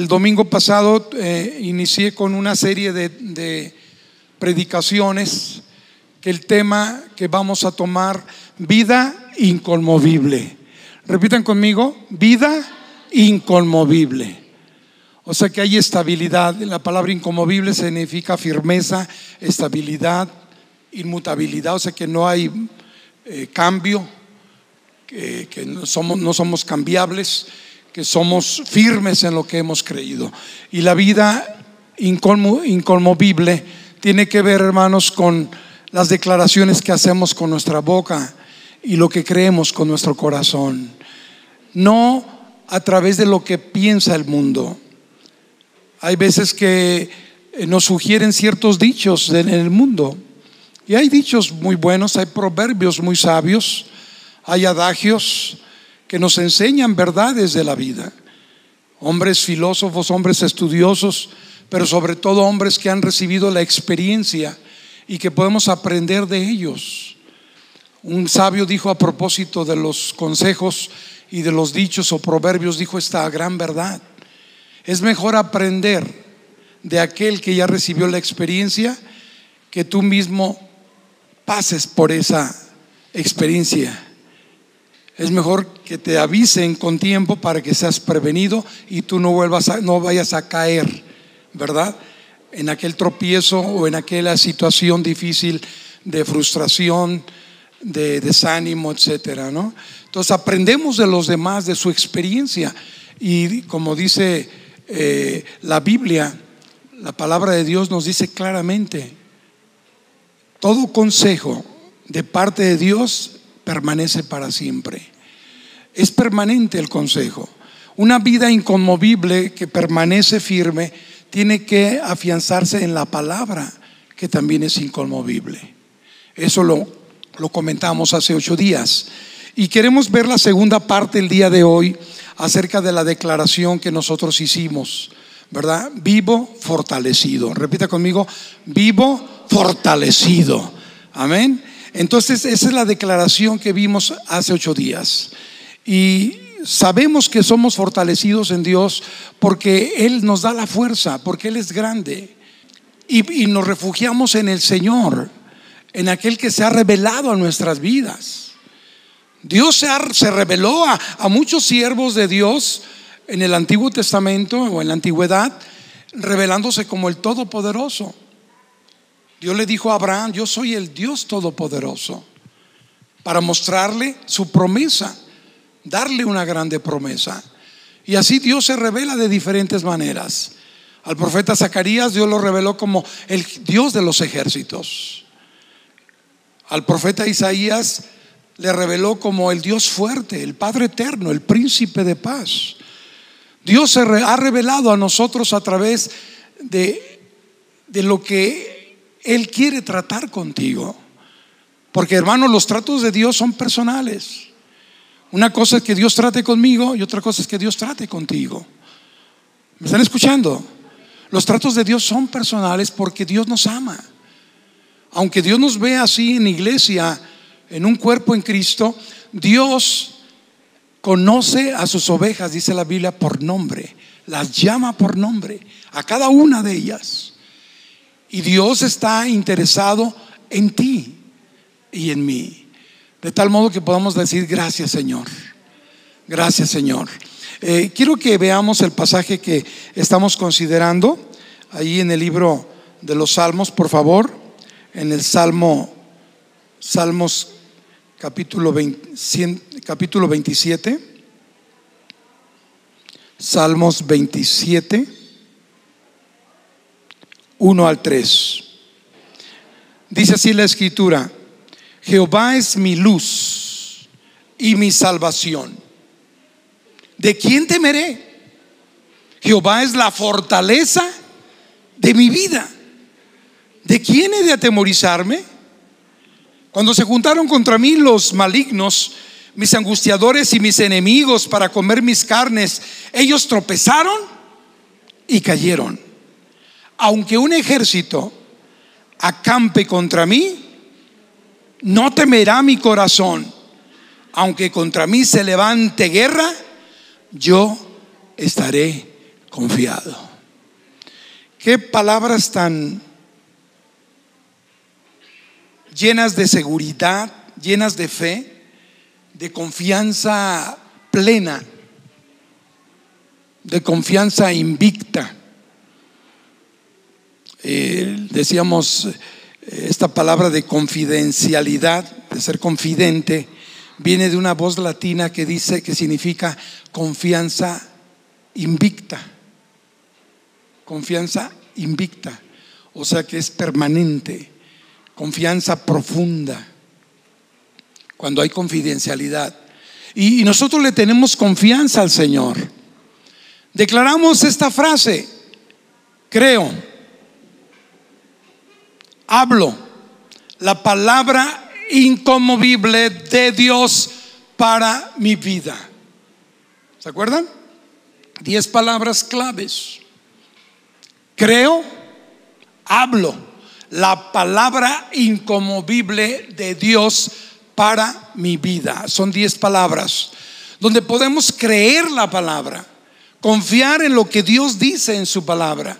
el domingo pasado eh, inicié con una serie de, predicaciones que el tema que vamos a tomar, vida inconmovible. Repitan conmigo, vida inconmovible. O sea que hay estabilidad. La palabra inconmovible significa firmeza, estabilidad, inmutabilidad. O sea que no hay eh, cambio, que, que no, somos, no somos cambiables, que somos firmes en lo que hemos creído. Y la vida inconmo- inconmovible tiene que ver, hermanos, con las declaraciones que hacemos con nuestra boca y lo que creemos con nuestro corazón. No a través de lo que piensa el mundo. Hay veces que eh, nos sugieren ciertos dichos en el mundo. Y hay dichos muy buenos, hay proverbios muy sabios, hay adagios que nos enseñan verdades de la vida. Hombres filósofos, hombres estudiosos, pero sobre todo hombres que han recibido la experiencia y que podemos aprender de ellos. Un sabio dijo a propósito de los consejos y de los dichos o proverbios, dijo esta gran verdad. Es mejor aprender de aquel que ya recibió la experiencia que tú mismo pases por esa experiencia. Es mejor que te avisen con tiempo para que seas prevenido y tú no vuelvas a, no vayas a caer, ¿verdad? En aquel tropiezo o en aquella situación difícil de frustración, de desánimo, etcétera, ¿no? Entonces aprendemos de los demás, de su experiencia y como dice eh, la Biblia, la palabra de Dios nos dice claramente, todo consejo de parte de Dios permanece para siempre. Es permanente el consejo. Una vida inconmovible que permanece firme tiene que afianzarse en la palabra, que también es inconmovible. Eso lo, lo comentamos hace ocho días. Y queremos ver la segunda parte el día de hoy acerca de la declaración que nosotros hicimos, ¿verdad? Vivo fortalecido. Repita conmigo, vivo fortalecido. Amén. Entonces, esa es la declaración que vimos hace ocho días. Y sabemos que somos fortalecidos en Dios porque Él nos da la fuerza, porque Él es grande. Y, nos refugiamos en el Señor, en aquel que se ha revelado a nuestras vidas. Dios se, ha- se reveló a, a muchos siervos de Dios en el Antiguo Testamento o en la Antigüedad, revelándose como el Todopoderoso. Dios le dijo a Abraham, yo soy el Dios Todopoderoso, para mostrarle su promesa, darle una grande promesa. Y así Dios se revela de diferentes maneras. Al profeta Zacarías Dios lo reveló como el Dios de los ejércitos. Al profeta Isaías le reveló como el Dios fuerte, el Padre eterno, el príncipe de paz. Dios se ha revelado a nosotros a través de, de lo que Él quiere tratar contigo. Porque hermanos, los tratos de Dios son personales. Una cosa es que Dios trate conmigo y otra cosa es que Dios trate contigo. ¿Me están escuchando? Los tratos de Dios son personales porque Dios nos ama. Aunque Dios nos ve así en iglesia, en un cuerpo en Cristo, Dios conoce a sus ovejas, dice la Biblia, por nombre. Las llama por nombre, a cada una de ellas. Y Dios está interesado en ti y en mí. De tal modo que podamos decir gracias Señor. Gracias Señor. Eh, quiero que veamos el pasaje que estamos considerando ahí en el libro de los Salmos, por favor, en el Salmo, Salmos capítulo, 20 cien- capítulo 27. Salmos 27, 1 al 3. Dice así la escritura, Jehová es mi luz y mi salvación. ¿De quién temeré? Jehová es la fortaleza de mi vida. ¿De quién he de atemorizarme? Cuando se juntaron contra mí los malignos, mis angustiadores y mis enemigos para comer mis carnes, ellos tropezaron y cayeron. Aunque un ejército acampe contra mí, no temerá mi corazón. Aunque contra mí se levante guerra, yo estaré confiado. Qué palabras tan llenas de seguridad, llenas de fe, de confianza plena, de confianza invicta. Eh, decíamos esta palabra de confidencialidad, de ser confidente, viene de una voz latina que dice que significa confianza invicta. Confianza invicta. O sea que es permanente. Confianza profunda. Cuando hay confidencialidad. Y, nosotros le tenemos confianza al Señor. Declaramos esta frase. Creo. Hablo. La palabra inconmovible de Dios para mi vida. ¿Se acuerdan? Diez palabras claves. Creo, hablo la palabra inconmovible de Dios para mi vida. Son diez palabras donde podemos creer la palabra, confiar en lo que Dios dice en su palabra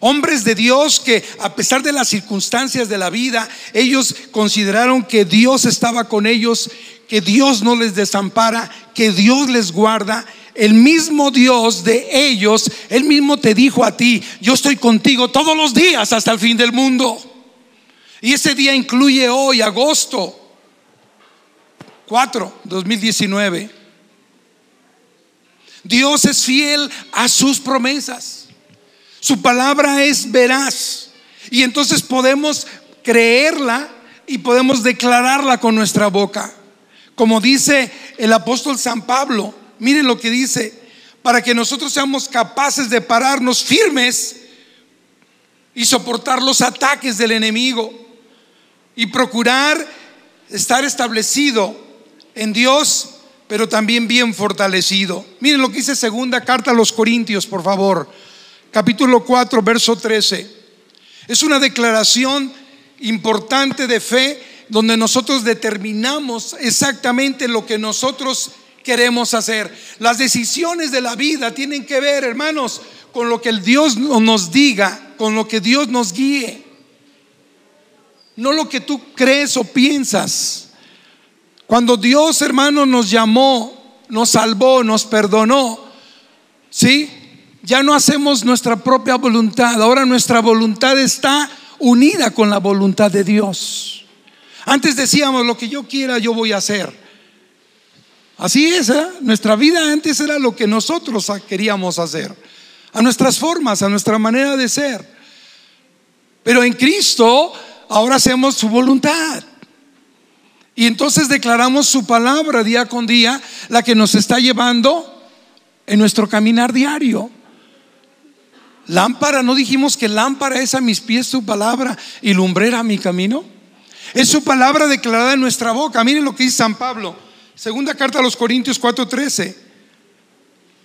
Hombres de Dios que a pesar de las circunstancias de la vida, ellos consideraron que Dios estaba con ellos, que Dios no les desampara, que Dios les guarda. El mismo Dios de ellos, Él mismo te dijo a ti, yo estoy contigo todos los días hasta el fin del mundo. Y ese día incluye hoy, agosto 4, 2019. Dios es fiel a sus promesas. Su palabra es veraz. Y entonces podemos creerla y podemos declararla con nuestra boca. Como dice el apóstol San Pablo, miren lo que dice, para que nosotros seamos capaces de pararnos firmes y soportar los ataques del enemigo y procurar estar establecido en Dios, pero también bien fortalecido. Miren lo que dice segunda carta a los Corintios, por favor capítulo 4, verso 13. Es una declaración importante de fe donde nosotros determinamos exactamente lo que nosotros queremos hacer. Las decisiones de la vida tienen que ver, hermanos, con lo que el Dios nos diga, con lo que Dios nos guíe. No lo que tú crees o piensas. Cuando Dios, hermano, nos llamó, nos salvó, nos perdonó, ¿sí? Ya no hacemos nuestra propia voluntad, ahora nuestra voluntad está unida con la voluntad de Dios. Antes decíamos, lo que yo quiera, yo voy a hacer. Así es, ¿eh? nuestra vida antes era lo que nosotros queríamos hacer, a nuestras formas, a nuestra manera de ser. Pero en Cristo ahora hacemos su voluntad. Y entonces declaramos su palabra día con día, la que nos está llevando en nuestro caminar diario. Lámpara, ¿no dijimos que lámpara es a mis pies su palabra y lumbrera mi camino? Es su palabra declarada en nuestra boca. Miren lo que dice San Pablo, segunda carta a los Corintios 4:13.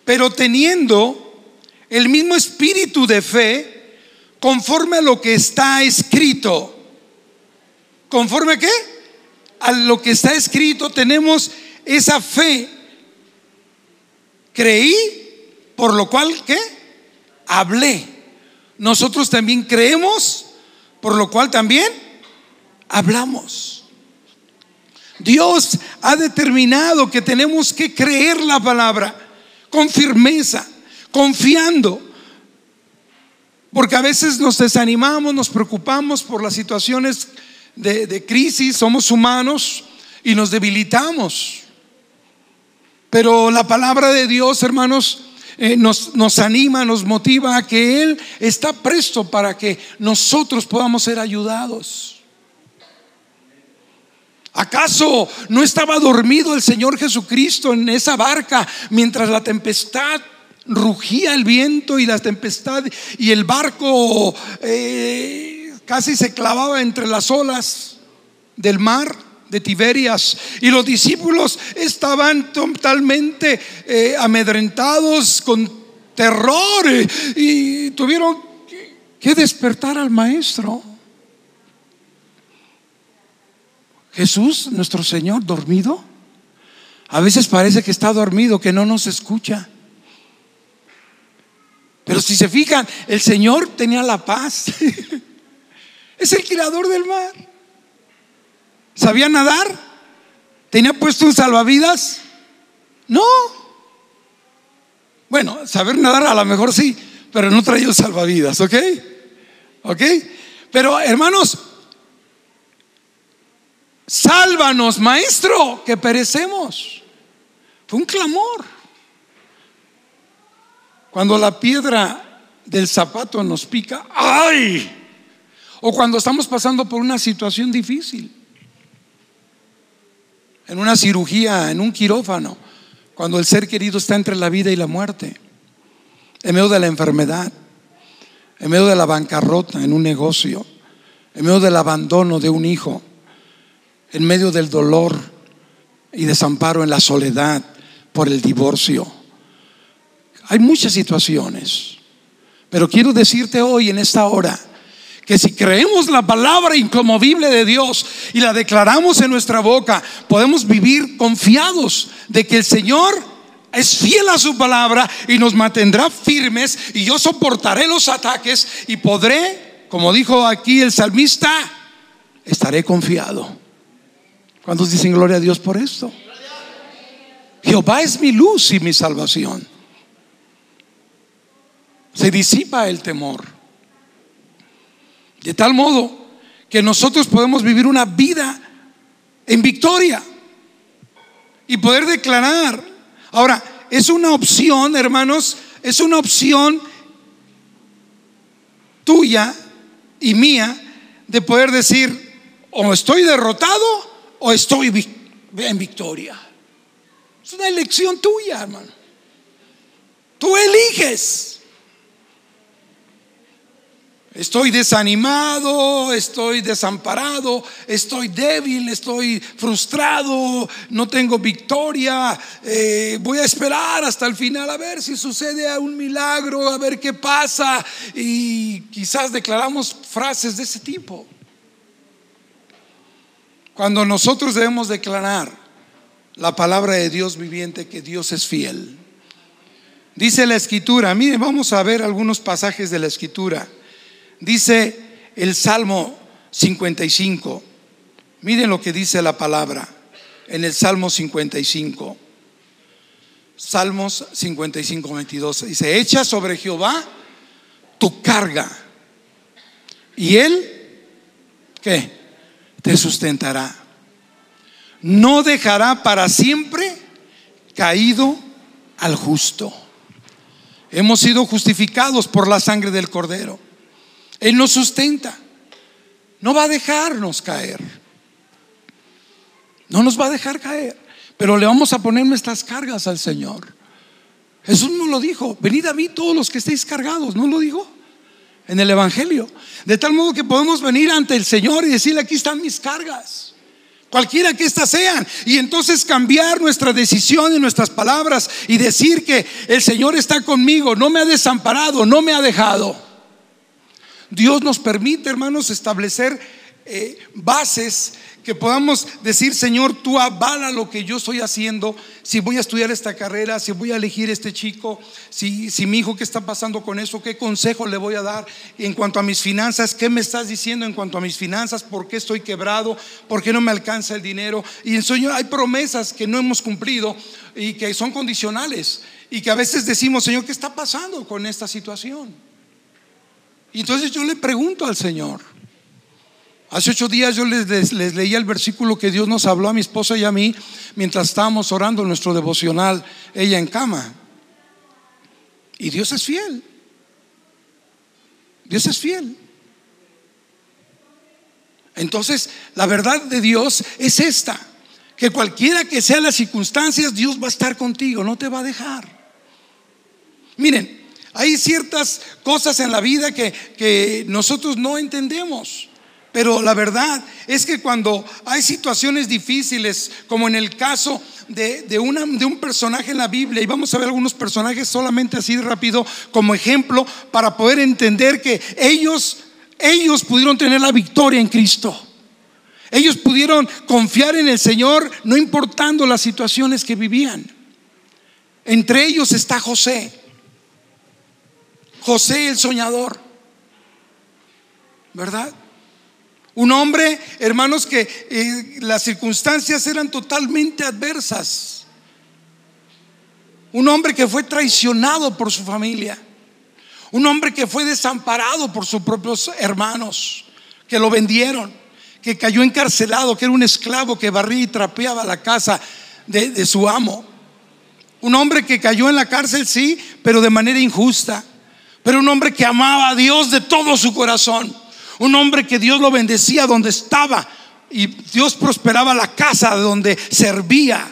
Pero teniendo el mismo espíritu de fe, conforme a lo que está escrito. ¿Conforme a qué? A lo que está escrito tenemos esa fe. Creí, por lo cual, ¿qué? Hablé. Nosotros también creemos, por lo cual también hablamos. Dios ha determinado que tenemos que creer la palabra con firmeza, confiando. Porque a veces nos desanimamos, nos preocupamos por las situaciones de, crisis, somos humanos y nos debilitamos. Pero la palabra de Dios, hermanos, eh, nos, nos anima, nos motiva a que Él está presto para que nosotros podamos ser ayudados. ¿Acaso no estaba dormido el Señor Jesucristo en esa barca mientras la tempestad rugía el viento y la tempestad y el barco eh, casi se clavaba entre las olas del mar? De Tiberias y los discípulos estaban totalmente eh, amedrentados con terror eh, y tuvieron que despertar al maestro. Jesús, nuestro Señor, dormido. A veces parece que está dormido, que no nos escucha. Pero si se fijan, el Señor tenía la paz. es el creador del mar. ¿Sabía nadar? ¿Tenía puesto un salvavidas? No. Bueno, saber nadar a lo mejor sí, pero no traía un salvavidas, ¿ok? ¿Ok? Pero hermanos, sálvanos, maestro, que perecemos. Fue un clamor. Cuando la piedra del zapato nos pica, ¡ay! O cuando estamos pasando por una situación difícil. En una cirugía, en un quirófano, cuando el ser querido está entre la vida y la muerte, en medio de la enfermedad, en medio de la bancarrota en un negocio, en medio del abandono de un hijo, en medio del dolor y desamparo en la soledad por el divorcio. Hay muchas situaciones, pero quiero decirte hoy en esta hora que si creemos la palabra incomovible de Dios y la declaramos en nuestra boca, podemos vivir confiados de que el Señor es fiel a su palabra y nos mantendrá firmes y yo soportaré los ataques y podré, como dijo aquí el salmista, estaré confiado. ¿Cuántos dicen gloria a Dios por esto? Jehová es mi luz y mi salvación. Se disipa el temor. De tal modo que nosotros podemos vivir una vida en victoria y poder declarar. Ahora, es una opción, hermanos, es una opción tuya y mía de poder decir, o estoy derrotado o estoy en victoria. Es una elección tuya, hermano. Tú eliges. Estoy desanimado, estoy desamparado, estoy débil, estoy frustrado, no tengo victoria. Eh, voy a esperar hasta el final a ver si sucede un milagro, a ver qué pasa. Y quizás declaramos frases de ese tipo. Cuando nosotros debemos declarar la palabra de Dios viviente, que Dios es fiel. Dice la escritura, miren, vamos a ver algunos pasajes de la escritura. Dice el Salmo 55. Miren lo que dice la palabra en el Salmo 55. Salmos 55, 22. Dice, echa sobre Jehová tu carga. Y él, ¿qué? Te sustentará. No dejará para siempre caído al justo. Hemos sido justificados por la sangre del cordero. Él nos sustenta. No va a dejarnos caer. No nos va a dejar caer. Pero le vamos a poner nuestras cargas al Señor. Jesús nos lo dijo. Venid a mí todos los que estéis cargados. ¿No lo dijo? En el Evangelio. De tal modo que podemos venir ante el Señor y decirle, aquí están mis cargas. Cualquiera que éstas sean. Y entonces cambiar nuestra decisión y nuestras palabras y decir que el Señor está conmigo, no me ha desamparado, no me ha dejado. Dios nos permite, hermanos, establecer eh, bases que podamos decir, Señor, tú avala lo que yo estoy haciendo, si voy a estudiar esta carrera, si voy a elegir este chico, si, si mi hijo, ¿qué está pasando con eso? ¿Qué consejo le voy a dar en cuanto a mis finanzas? ¿Qué me estás diciendo en cuanto a mis finanzas? ¿Por qué estoy quebrado? ¿Por qué no me alcanza el dinero? Y en Señor, hay promesas que no hemos cumplido y que son condicionales y que a veces decimos, Señor, ¿qué está pasando con esta situación? Y entonces yo le pregunto al Señor. Hace ocho días yo les, leía el versículo que Dios nos habló a mi esposa y a mí mientras estábamos orando nuestro devocional, ella en cama. Y Dios es fiel. Dios es fiel. Entonces, la verdad de Dios es esta, que cualquiera que sean las circunstancias, Dios va a estar contigo, no te va a dejar. Miren, hay ciertas cosas en la vida que, nosotros no entendemos. Pero la verdad es que cuando hay situaciones difíciles, como en el caso de, de, un personaje en la Biblia, y vamos a ver algunos personajes solamente así rápido como ejemplo para poder entender que ellos, ellos pudieron tener la victoria en Cristo. Ellos pudieron confiar en el Señor no importando las situaciones que vivían. Entre ellos está José. José el soñador, ¿verdad? Un hombre, hermanos, que eh, las circunstancias eran totalmente adversas. Un hombre que fue traicionado por su familia. Un hombre que fue desamparado por sus propios hermanos, que lo vendieron, que cayó encarcelado, que era un esclavo que barría y trapeaba la casa de, de su amo. Un hombre que cayó en la cárcel, sí, pero de manera injusta. Pero un hombre que amaba a Dios de todo su corazón. Un hombre que Dios lo bendecía donde estaba y Dios prosperaba la casa de donde servía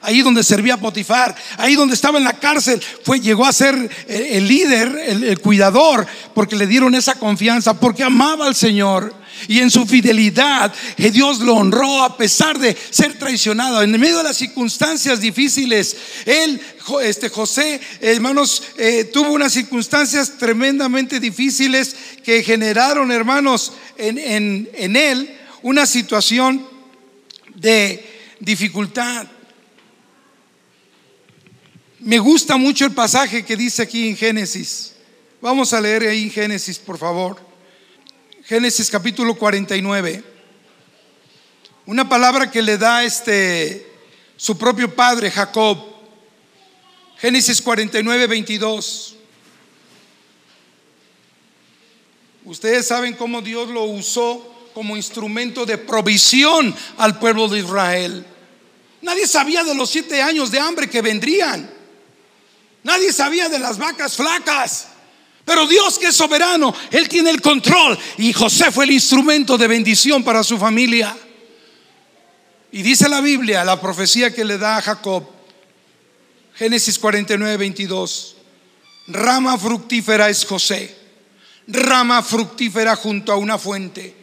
ahí donde servía Potifar, ahí donde estaba en la cárcel, fue, llegó a ser el, líder, el, cuidador, porque le dieron esa confianza, porque amaba al Señor. Y en su fidelidad, eh, Dios lo honró a pesar de ser traicionado. En medio de las circunstancias difíciles, él, este José, hermanos, eh, tuvo unas circunstancias tremendamente difíciles que generaron, hermanos, en, en él una situación de dificultad. Me gusta mucho el pasaje que dice aquí en Génesis. Vamos a leer ahí en Génesis, por favor. Génesis capítulo 49. Una palabra que le da este su propio padre Jacob. Génesis 49, 22. Ustedes saben cómo Dios lo usó como instrumento de provisión al pueblo de Israel. Nadie sabía de los siete años de hambre que vendrían. Nadie sabía de las vacas flacas. Pero Dios que es soberano, Él tiene el control. Y José fue el instrumento de bendición para su familia. Y dice la Biblia, la profecía que le da a Jacob, Génesis 49, 22, rama fructífera es José, rama fructífera junto a una fuente.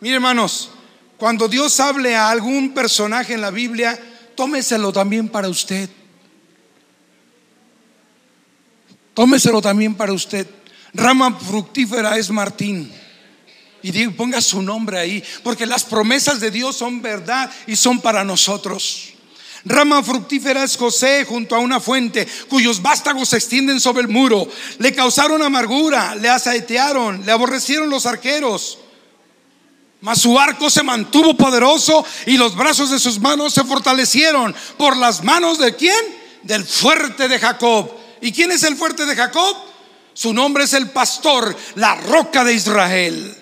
Mire hermanos, cuando Dios hable a algún personaje en la Biblia, tómeselo también para usted. Tómeselo también para usted. Rama fructífera es Martín. Y ponga su nombre ahí, porque las promesas de Dios son verdad y son para nosotros. Rama fructífera es José junto a una fuente cuyos vástagos se extienden sobre el muro. Le causaron amargura, le asaetearon, le aborrecieron los arqueros. Mas su arco se mantuvo poderoso y los brazos de sus manos se fortalecieron por las manos de quién? Del fuerte de Jacob. ¿Y quién es el fuerte de Jacob? Su nombre es el pastor, la roca de Israel.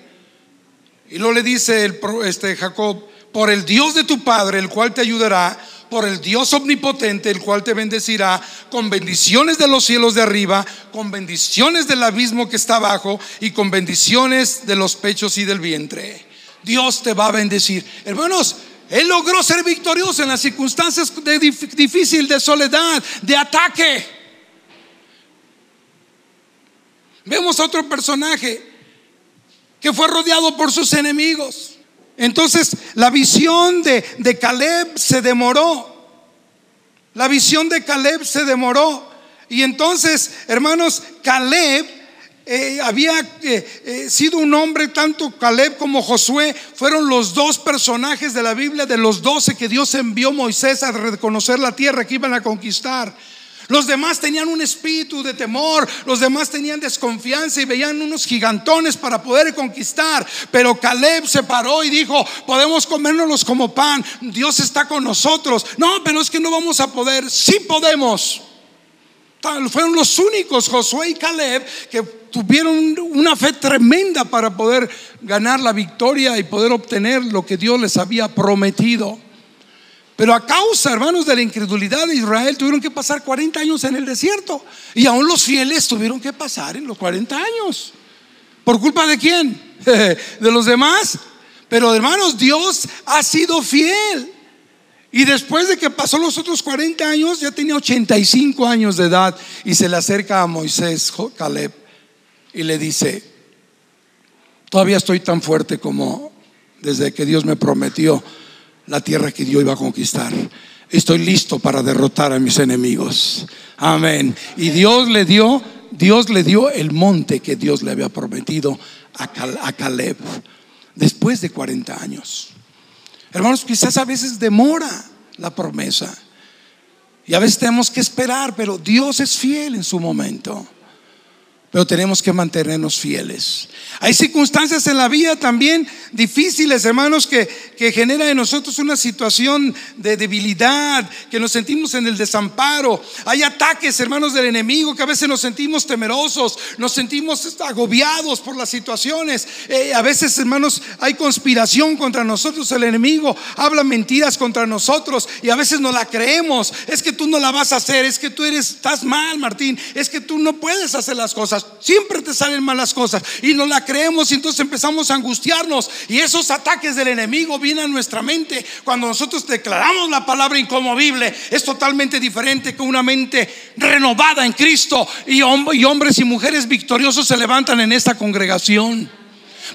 Y lo le dice el, este Jacob, por el Dios de tu padre, el cual te ayudará, por el Dios omnipotente, el cual te bendecirá, con bendiciones de los cielos de arriba, con bendiciones del abismo que está abajo y con bendiciones de los pechos y del vientre. Dios te va a bendecir. Hermanos, Él logró ser victorioso en las circunstancias de difícil, de soledad, de ataque. Vemos a otro personaje que fue rodeado por sus enemigos. Entonces la visión de, de Caleb se demoró. La visión de Caleb se demoró. Y entonces, hermanos, Caleb eh, había eh, eh, sido un hombre, tanto Caleb como Josué fueron los dos personajes de la Biblia, de los doce que Dios envió a Moisés a reconocer la tierra que iban a conquistar. Los demás tenían un espíritu de temor, los demás tenían desconfianza y veían unos gigantones para poder conquistar. Pero Caleb se paró y dijo, podemos comérnoslos como pan, Dios está con nosotros. No, pero es que no vamos a poder, sí podemos. Fueron los únicos, Josué y Caleb, que tuvieron una fe tremenda para poder ganar la victoria y poder obtener lo que Dios les había prometido. Pero a causa, hermanos, de la incredulidad de Israel, tuvieron que pasar 40 años en el desierto. Y aún los fieles tuvieron que pasar en los 40 años. ¿Por culpa de quién? ¿De los demás? Pero hermanos, Dios ha sido fiel. Y después de que pasó los otros 40 años, ya tenía 85 años de edad y se le acerca a Moisés, Caleb, y le dice, todavía estoy tan fuerte como desde que Dios me prometió la tierra que Dios iba a conquistar. Estoy listo para derrotar a mis enemigos. Amén. Y Dios le dio, Dios le dio el monte que Dios le había prometido a, Caleb después de 40 años. Hermanos, quizás a veces demora la promesa. Y a veces tenemos que esperar, pero Dios es fiel en su momento. Pero tenemos que mantenernos fieles. Hay circunstancias en la vida también difíciles, hermanos, que, que generan en nosotros una situación de debilidad, que nos sentimos en el desamparo. Hay ataques, hermanos, del enemigo, que a veces nos sentimos temerosos, nos sentimos agobiados por las situaciones. Eh, a veces, hermanos, hay conspiración contra nosotros. El enemigo habla mentiras contra nosotros y a veces no la creemos. Es que tú no la vas a hacer, es que tú eres, estás mal, Martín, es que tú no puedes hacer las cosas. Siempre te salen malas cosas y no la creemos y entonces empezamos a angustiarnos y esos ataques del enemigo vienen a nuestra mente. Cuando nosotros declaramos la palabra incomovible es totalmente diferente que una mente renovada en Cristo y, y hombres y mujeres victoriosos se levantan en esta congregación.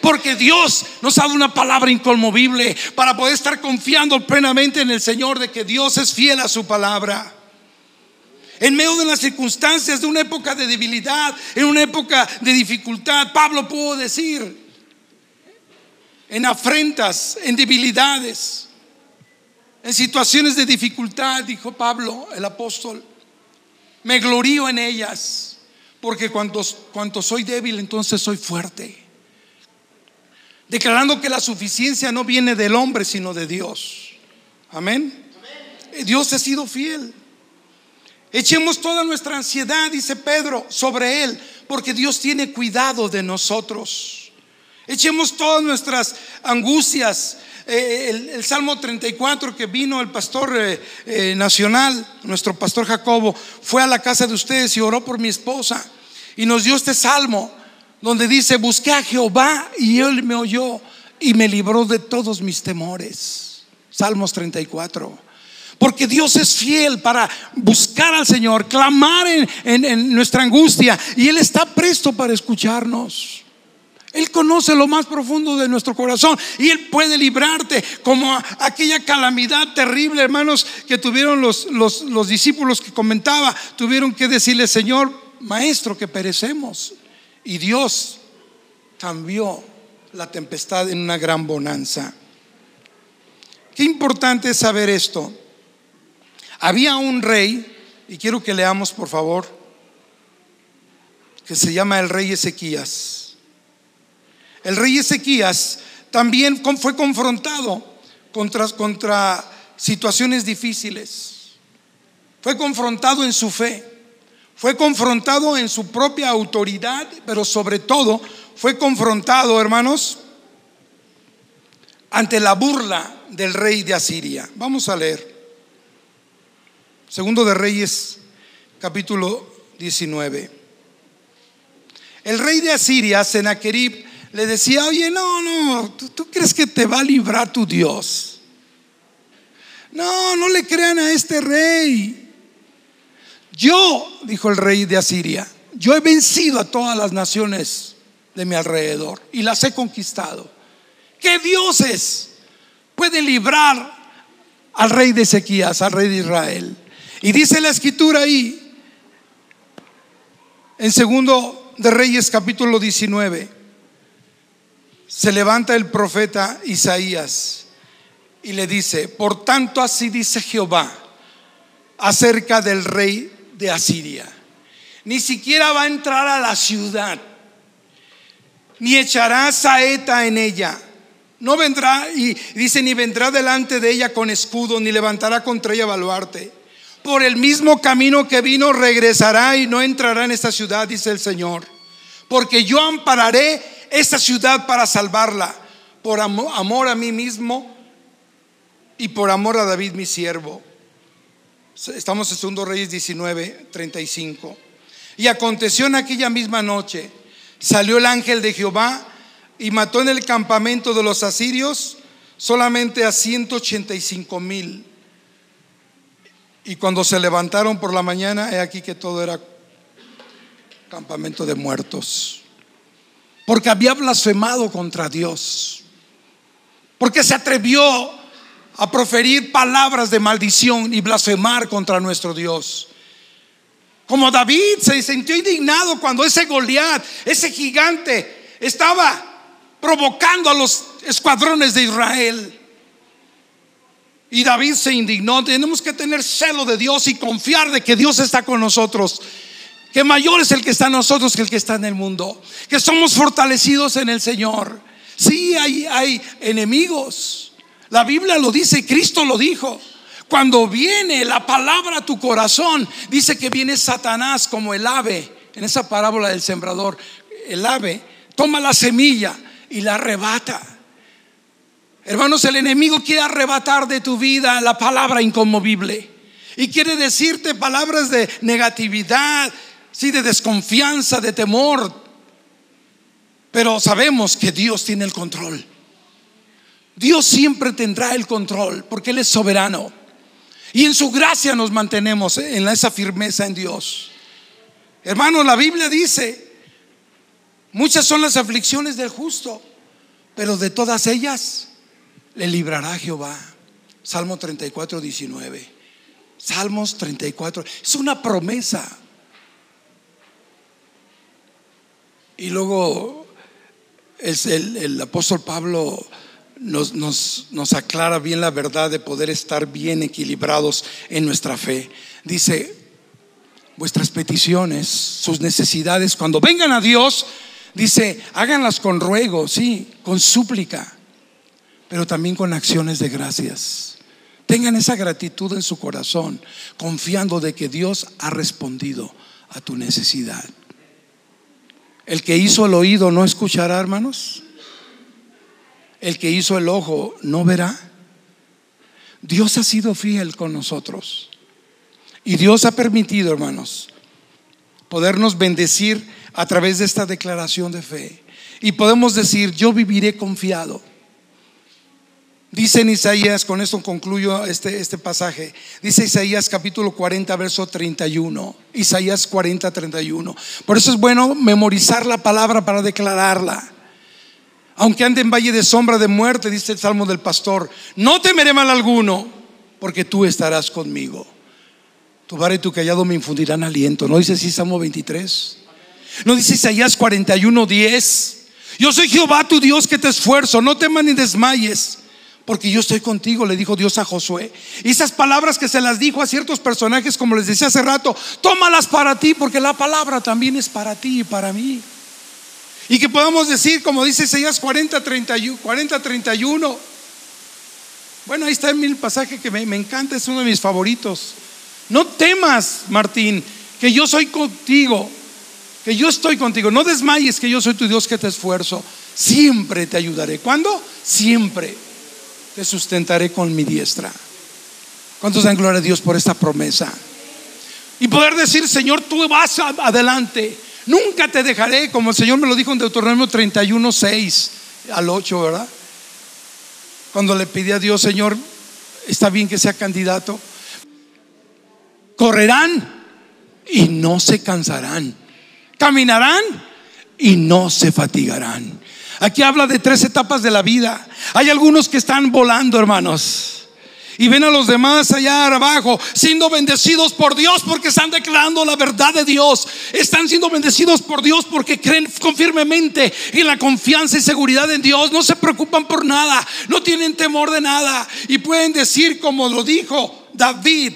Porque Dios nos ha dado una palabra inconmovible para poder estar confiando plenamente en el Señor de que Dios es fiel a su palabra. En medio de las circunstancias de una época de debilidad, en una época de dificultad, Pablo pudo decir, en afrentas, en debilidades, en situaciones de dificultad, dijo Pablo, el apóstol, me glorío en ellas, porque cuando, cuando soy débil, entonces soy fuerte. Declarando que la suficiencia no viene del hombre, sino de Dios. Amén. Dios ha sido fiel. Echemos toda nuestra ansiedad, dice Pedro, sobre Él, porque Dios tiene cuidado de nosotros. Echemos todas nuestras angustias. Eh, el, Salmo 34 que vino el pastor eh, eh, nacional, nuestro pastor Jacobo, fue a la casa de ustedes y oró por mi esposa. Y nos dio este salmo donde dice, busqué a Jehová y Él me oyó y me libró de todos mis temores. Salmos 34. Porque Dios es fiel para buscar al Señor, clamar en, nuestra angustia y Él está presto para escucharnos. Él conoce lo más profundo de nuestro corazón y Él puede librarte como aquella calamidad terrible, hermanos, que tuvieron los, los, discípulos que comentaba, tuvieron que decirle, Señor, Maestro, que perecemos. Y Dios cambió la tempestad en una gran bonanza. Qué importante es saber esto. Había un rey, y quiero que leamos por favor, que se llama el rey Ezequías. El rey Ezequías también fue confrontado contra, contra situaciones difíciles. Fue confrontado en su fe. Fue confrontado en su propia autoridad, pero sobre todo fue confrontado, hermanos, ante la burla del rey de Asiria. Vamos a leer. Segundo de Reyes, capítulo 19. El rey de Asiria, Sennacherib, le decía, oye, no, no, ¿tú, crees que te va a librar tu Dios? No, no le crean a este rey. Yo, dijo el rey de Asiria, yo he vencido a todas las naciones de mi alrededor y las he conquistado. ¿Qué dioses pueden librar al rey de Ezequías, al rey de Israel? Y dice la escritura ahí, en segundo de Reyes capítulo 19, se levanta el profeta Isaías y le dice, por tanto así dice Jehová acerca del rey de Asiria. Ni siquiera va a entrar a la ciudad, ni echará saeta en ella. No vendrá, y dice, ni vendrá delante de ella con escudo, ni levantará contra ella baluarte por el mismo camino que vino regresará y no entrará en esta ciudad, dice el Señor. Porque yo ampararé esta ciudad para salvarla, por amor, a mí mismo y por amor a David mi siervo. Estamos en 2 Reyes 19, 35. Y aconteció en aquella misma noche, salió el ángel de Jehová y mató en el campamento de los asirios solamente a 185 mil y cuando se levantaron por la mañana, he aquí que todo era campamento de muertos. Porque había blasfemado contra Dios. Porque se atrevió a proferir palabras de maldición y blasfemar contra nuestro Dios. Como David se sintió indignado cuando ese Goliat, ese gigante, estaba provocando a los escuadrones de Israel. Y David se indignó. Tenemos que tener celo de Dios y confiar de que Dios está con nosotros. que mayor es el que está en nosotros que el que está en el mundo, que somos fortalecidos en el Señor. Sí, hay, hay enemigos. La Biblia lo dice, Cristo lo dijo. Cuando viene la palabra a tu corazón, dice que viene Satanás como el ave, en esa parábola del sembrador, el ave toma la semilla y la arrebata. Hermanos, el enemigo quiere arrebatar de tu vida la palabra inconmovible y quiere decirte palabras de negatividad, sí, de desconfianza, de temor. Pero sabemos que Dios tiene el control. Dios siempre tendrá el control porque Él es soberano. Y en su gracia nos mantenemos en esa firmeza en Dios. Hermanos, la Biblia dice, muchas son las aflicciones del justo, pero de todas ellas le librará Jehová. Salmo 34, 19. Salmos 34. Es una promesa. Y luego es el, apóstol Pablo nos, nos, aclara bien la verdad de poder estar bien equilibrados en nuestra fe. Dice, vuestras peticiones, sus necesidades, cuando vengan a Dios, dice, háganlas con ruego, sí, con súplica, pero también con acciones de gracias. Tengan esa gratitud en su corazón, confiando de que Dios ha respondido a tu necesidad. El que hizo el oído no escuchará, hermanos. El que hizo el ojo no verá. Dios ha sido fiel con nosotros. Y Dios ha permitido, hermanos, podernos bendecir a través de esta declaración de fe. Y podemos decir, yo viviré confiado. Dice en Isaías, con esto concluyo este, este pasaje, dice Isaías capítulo 40, verso 31, Isaías 40, 31. Por eso es bueno memorizar la palabra para declararla. Aunque ande en valle de sombra de muerte, dice el Salmo del pastor, no temeré mal alguno, porque tú estarás conmigo. Tu vara y tu callado me infundirán aliento. ¿No dice así Salmo 23? ¿No dice Isaías 41, 10? Yo soy Jehová tu Dios que te esfuerzo, no temas ni desmayes porque yo estoy contigo, le dijo Dios a Josué. Y esas palabras que se las dijo a ciertos personajes, como les decía hace rato, tómalas para ti, porque la palabra también es para ti y para mí. Y que podamos decir, como dice Isaías 40, 31. Bueno, ahí está el pasaje que me, me encanta, es uno de mis favoritos. No temas, Martín, que yo soy contigo, que yo estoy contigo. No desmayes, que yo soy tu Dios que te esfuerzo. Siempre te ayudaré. ¿Cuándo? Siempre te sustentaré con mi diestra. ¿Cuántos dan gloria a Dios por esta promesa? Y poder decir, Señor, tú vas adelante. Nunca te dejaré, como el Señor me lo dijo en Deuteronomio 31, 6 al 8, ¿verdad? Cuando le pedí a Dios, Señor, está bien que sea candidato. Correrán y no se cansarán. Caminarán y no se fatigarán. Aquí habla de tres etapas de la vida. Hay algunos que están volando, hermanos. Y ven a los demás allá abajo siendo bendecidos por Dios porque están declarando la verdad de Dios. Están siendo bendecidos por Dios porque creen firmemente en la confianza y seguridad en Dios. No se preocupan por nada, no tienen temor de nada. Y pueden decir como lo dijo David,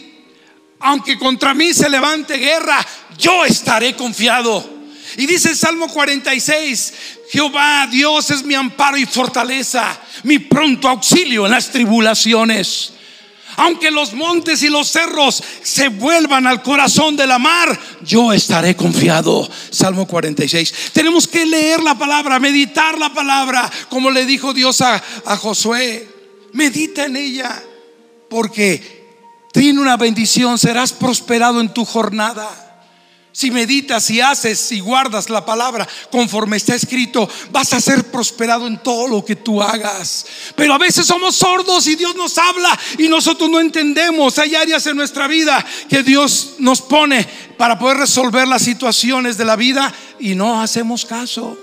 aunque contra mí se levante guerra, yo estaré confiado. Y dice el Salmo 46, Jehová Dios es mi amparo y fortaleza, mi pronto auxilio en las tribulaciones. Aunque los montes y los cerros se vuelvan al corazón de la mar, yo estaré confiado. Salmo 46. Tenemos que leer la palabra, meditar la palabra, como le dijo Dios a, a Josué. Medita en ella, porque tiene una bendición, serás prosperado en tu jornada. Si meditas y haces y guardas la palabra conforme está escrito, vas a ser prosperado en todo lo que tú hagas. Pero a veces somos sordos y Dios nos habla y nosotros no entendemos. Hay áreas en nuestra vida que Dios nos pone para poder resolver las situaciones de la vida y no hacemos caso.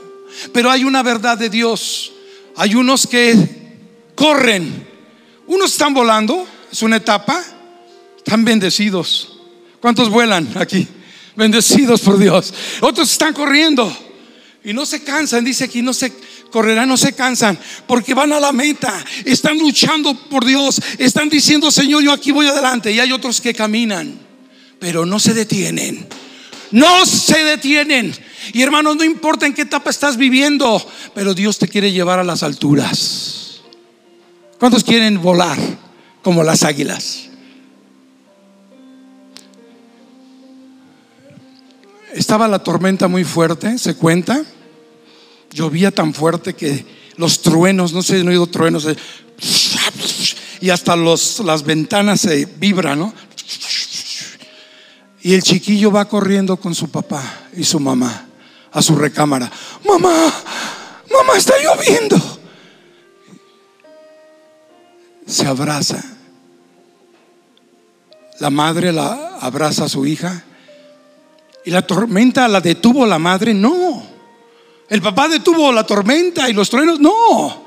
Pero hay una verdad de Dios. Hay unos que corren, unos están volando, es una etapa, están bendecidos. ¿Cuántos vuelan aquí? Bendecidos por Dios. Otros están corriendo y no se cansan, dice aquí, no se correrán, no se cansan, porque van a la meta, están luchando por Dios, están diciendo, Señor, yo aquí voy adelante. Y hay otros que caminan, pero no se detienen. no se detienen. Y hermanos, no importa en qué etapa estás viviendo, pero Dios te quiere llevar a las alturas. ¿Cuántos quieren volar como las águilas? Estaba la tormenta muy fuerte, se cuenta. Llovía tan fuerte que los truenos, no sé, no he oído truenos, eh, y hasta los, las ventanas se vibran, ¿no? Y el chiquillo va corriendo con su papá y su mamá a su recámara. Mamá, mamá, está lloviendo. Se abraza. La madre la abraza a su hija. ¿Y la tormenta la detuvo la madre? No. ¿El papá detuvo la tormenta y los truenos? No.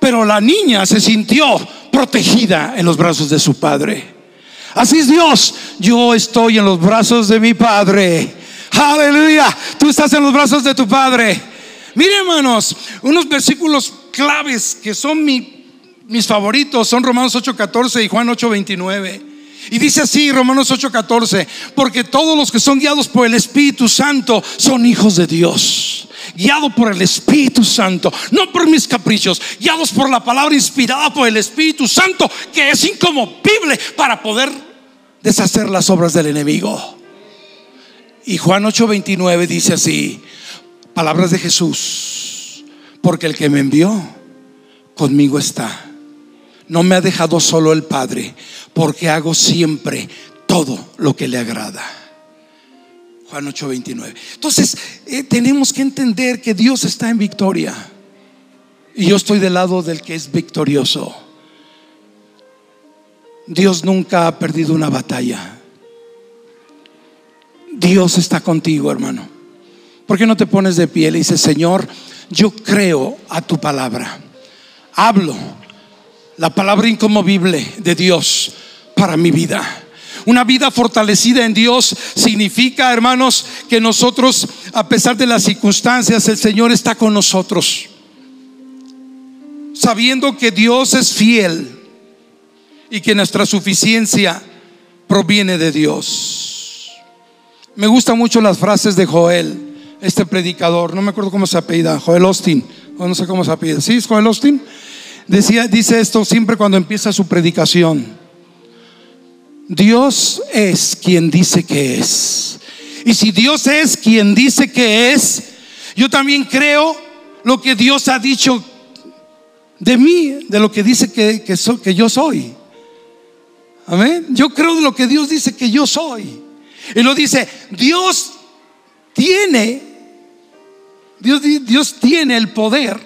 Pero la niña se sintió protegida en los brazos de su padre. Así es Dios. Yo estoy en los brazos de mi Padre. Aleluya. Tú estás en los brazos de tu Padre. Mire, hermanos, unos versículos claves que son mis favoritos son Romanos 8:14 y Juan 8:29. Y dice así Romanos 8:14, porque todos los que son guiados por el Espíritu Santo son hijos de Dios. Guiado por el Espíritu Santo, no por mis caprichos, guiados por la palabra inspirada por el Espíritu Santo, que es incomovible para poder deshacer las obras del enemigo. Y Juan 8:29 dice así, palabras de Jesús, porque el que me envió conmigo está. No me ha dejado solo el Padre, porque hago siempre todo lo que le agrada. Juan 8:29. Entonces, eh, tenemos que entender que Dios está en victoria. Y yo estoy del lado del que es victorioso. Dios nunca ha perdido una batalla. Dios está contigo, hermano. ¿Por qué no te pones de pie y dices, Señor, yo creo a tu palabra? Hablo la palabra incomovible de Dios para mi vida. Una vida fortalecida en Dios significa, hermanos, que nosotros, a pesar de las circunstancias, el Señor está con nosotros. Sabiendo que Dios es fiel y que nuestra suficiencia proviene de Dios. Me gustan mucho las frases de Joel, este predicador, no me acuerdo cómo se apellida, Joel Austin, o no sé cómo se apellida. ¿Sí es Joel Austin? Decía, dice esto siempre cuando empieza su predicación. Dios es quien dice que es. Y si Dios es quien dice que es, yo también creo lo que Dios ha dicho de mí, de lo que dice que, que, que yo soy. Amén. Yo creo de lo que Dios dice que yo soy. Y lo dice, Dios tiene, Dios, Dios tiene el poder,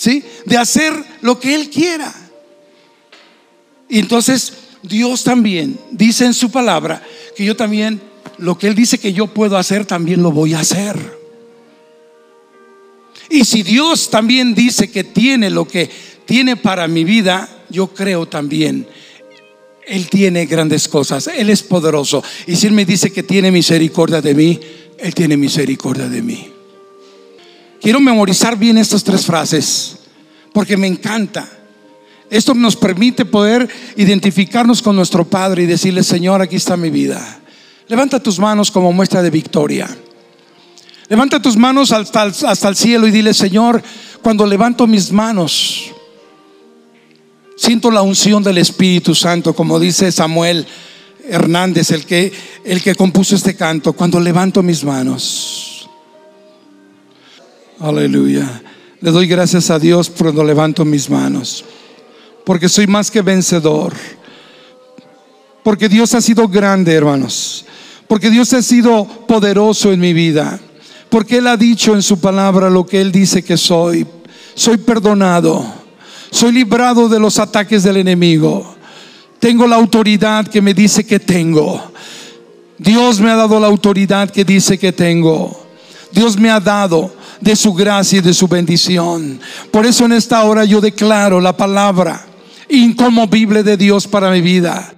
¿sí? De hacer lo que Él quiera. Y entonces Dios también dice en su palabra que yo también, lo que Él dice que yo puedo hacer, también lo voy a hacer. Y si Dios también dice que tiene lo que tiene para mi vida, yo creo también él tiene grandes cosas, Él es poderoso. Y si Él me dice que tiene misericordia de mí, Él tiene misericordia de mí. Quiero memorizar bien estas tres frases, porque me encanta. Esto nos permite poder identificarnos con nuestro Padre y decirle, Señor, aquí está mi vida. Levanta tus manos como muestra de victoria. Levanta tus manos hasta hasta el cielo y dile, Señor, cuando levanto mis manos, Siento la unción del Espíritu Santo, como dice Samuel Hernández, el que, el que compuso este canto, cuando levanto mis manos. Aleluya. Le doy gracias a Dios cuando levanto mis manos, porque soy más que vencedor. Porque Dios ha sido grande, hermanos. Porque Dios ha sido poderoso en mi vida. Porque Él ha dicho en su palabra lo que Él dice que soy. Soy perdonado soy librado de los ataques del enemigo. Tengo la autoridad que me dice que tengo. Dios me ha dado la autoridad que dice que tengo. Dios me ha dado de su gracia y de su bendición. Por eso en esta hora yo declaro la palabra incomovible de Dios para mi vida.